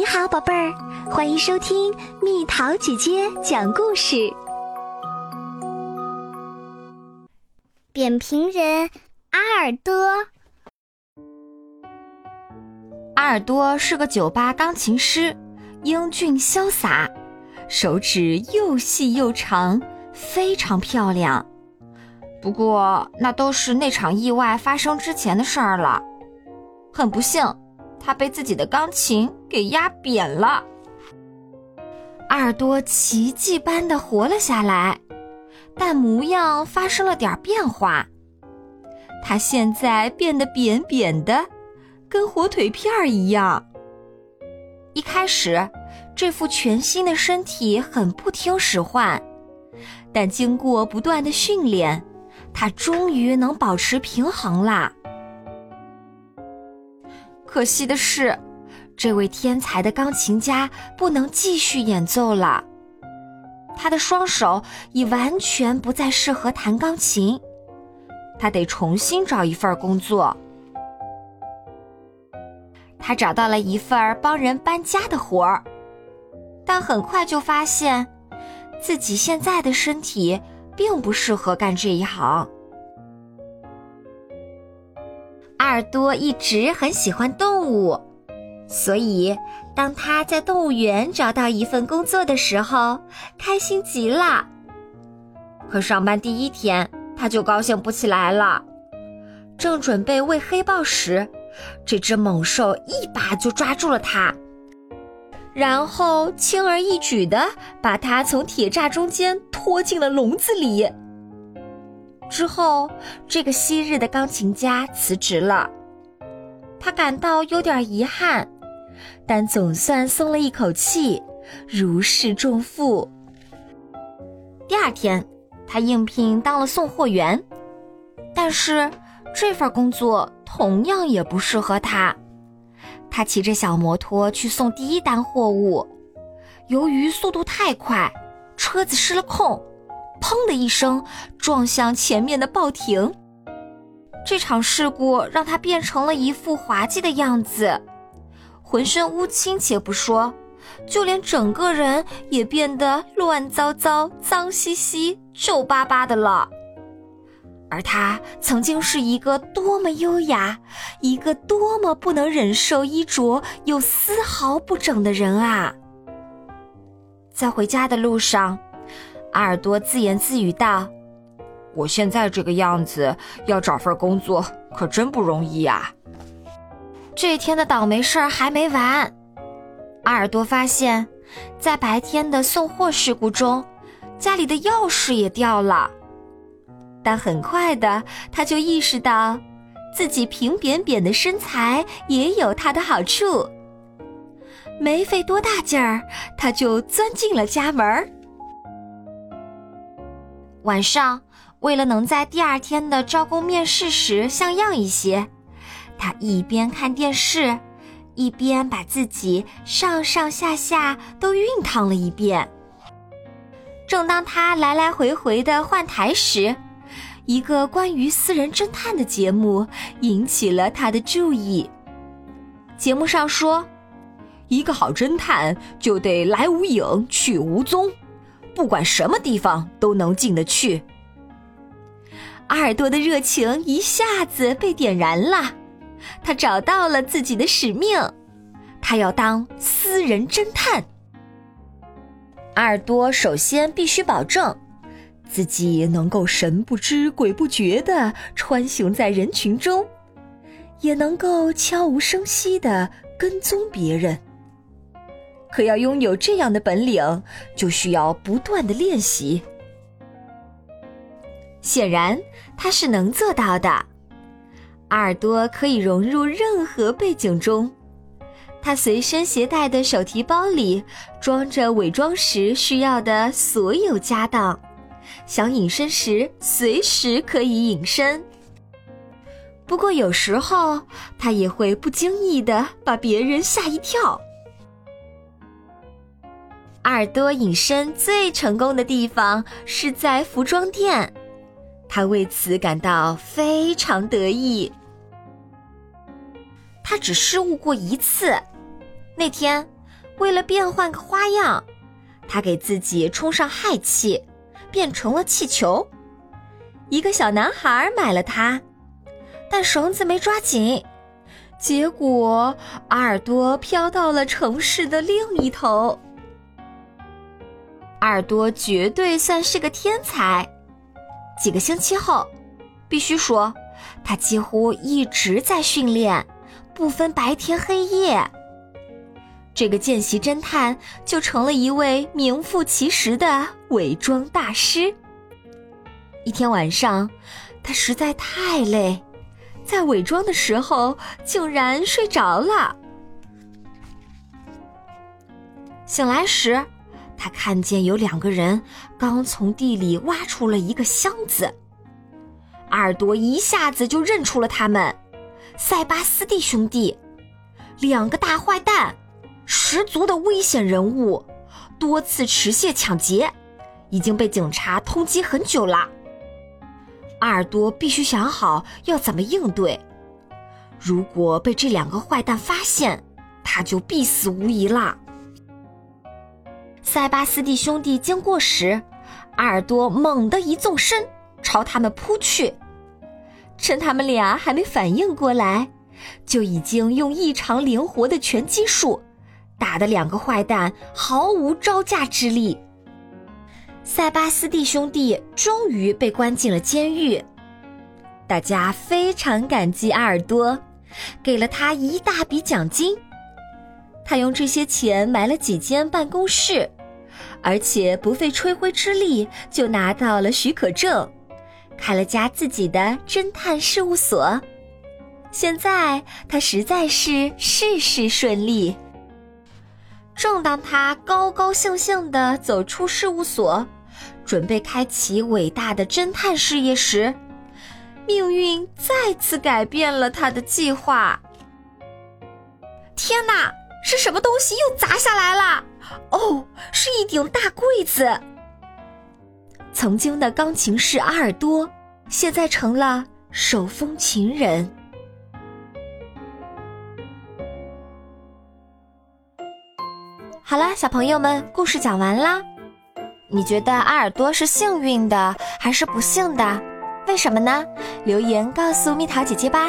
你好，宝贝儿，欢迎收听蜜桃姐姐讲故事。扁平人阿尔多，阿尔多是个酒吧钢琴师，英俊潇洒，手指又细又长，非常漂亮。不过，那都是那场意外发生之前的事儿了。很不幸。他被自己的钢琴给压扁了。阿尔多奇迹般的活了下来，但模样发生了点变化。他现在变得扁扁的，跟火腿片儿一样。一开始，这副全新的身体很不听使唤，但经过不断的训练，他终于能保持平衡啦。可惜的是，这位天才的钢琴家不能继续演奏了。他的双手已完全不再适合弹钢琴，他得重新找一份工作。他找到了一份帮人搬家的活儿，但很快就发现自己现在的身体并不适合干这一行。尔多一直很喜欢动物，所以当他在动物园找到一份工作的时候，开心极了。可上班第一天，他就高兴不起来了。正准备喂黑豹时，这只猛兽一把就抓住了他，然后轻而易举地把他从铁栅中间拖进了笼子里。之后，这个昔日的钢琴家辞职了。他感到有点遗憾，但总算松了一口气，如释重负。第二天，他应聘当了送货员，但是这份工作同样也不适合他。他骑着小摩托去送第一单货物，由于速度太快，车子失了控。砰的一声，撞向前面的报亭。这场事故让他变成了一副滑稽的样子，浑身乌青且不说，就连整个人也变得乱糟糟、脏兮兮、皱巴巴的了。而他曾经是一个多么优雅、一个多么不能忍受衣着又丝毫不整的人啊！在回家的路上。阿尔多自言自语道：“我现在这个样子，要找份工作可真不容易呀。”这天的倒霉事儿还没完，阿尔多发现，在白天的送货事故中，家里的钥匙也掉了。但很快的，他就意识到，自己平扁扁的身材也有它的好处。没费多大劲儿，他就钻进了家门儿。晚上，为了能在第二天的招工面试时像样一些，他一边看电视，一边把自己上上下下都熨烫了一遍。正当他来来回回的换台时，一个关于私人侦探的节目引起了他的注意。节目上说，一个好侦探就得来无影去无踪。不管什么地方都能进得去。阿尔多的热情一下子被点燃了，他找到了自己的使命，他要当私人侦探。阿尔多首先必须保证自己能够神不知鬼不觉地穿行在人群中，也能够悄无声息地跟踪别人。可要拥有这样的本领，就需要不断的练习。显然，他是能做到的。阿尔多可以融入任何背景中，他随身携带的手提包里装着伪装时需要的所有家当，想隐身时随时可以隐身。不过，有时候他也会不经意的把别人吓一跳。阿尔多隐身最成功的地方是在服装店，他为此感到非常得意。他只失误过一次，那天为了变换个花样，他给自己充上氦气，变成了气球。一个小男孩买了它，但绳子没抓紧，结果阿尔多飘到了城市的另一头。耳朵绝对算是个天才。几个星期后，必须说，他几乎一直在训练，不分白天黑夜。这个见习侦探就成了一位名副其实的伪装大师。一天晚上，他实在太累，在伪装的时候竟然睡着了。醒来时，他看见有两个人刚从地里挖出了一个箱子。阿尔多一下子就认出了他们——塞巴斯蒂兄弟，两个大坏蛋，十足的危险人物，多次持械抢劫，已经被警察通缉很久了。阿尔多必须想好要怎么应对。如果被这两个坏蛋发现，他就必死无疑了。塞巴斯蒂兄弟经过时，阿尔多猛地一纵身，朝他们扑去。趁他们俩还没反应过来，就已经用异常灵活的拳击术，打得两个坏蛋毫无招架之力。塞巴斯蒂兄弟终于被关进了监狱，大家非常感激阿尔多，给了他一大笔奖金。他用这些钱买了几间办公室，而且不费吹灰之力就拿到了许可证，开了家自己的侦探事务所。现在他实在是事事顺利。正当他高高兴兴地走出事务所，准备开启伟大的侦探事业时，命运再次改变了他的计划。天哪，是什么东西又砸下来了？哦，是一顶大柜子。曾经的钢琴师阿尔多，现在成了手风琴人。好啦，小朋友们，故事讲完啦。你觉得阿尔多是幸运的还是不幸的？为什么呢？留言告诉蜜桃姐姐吧。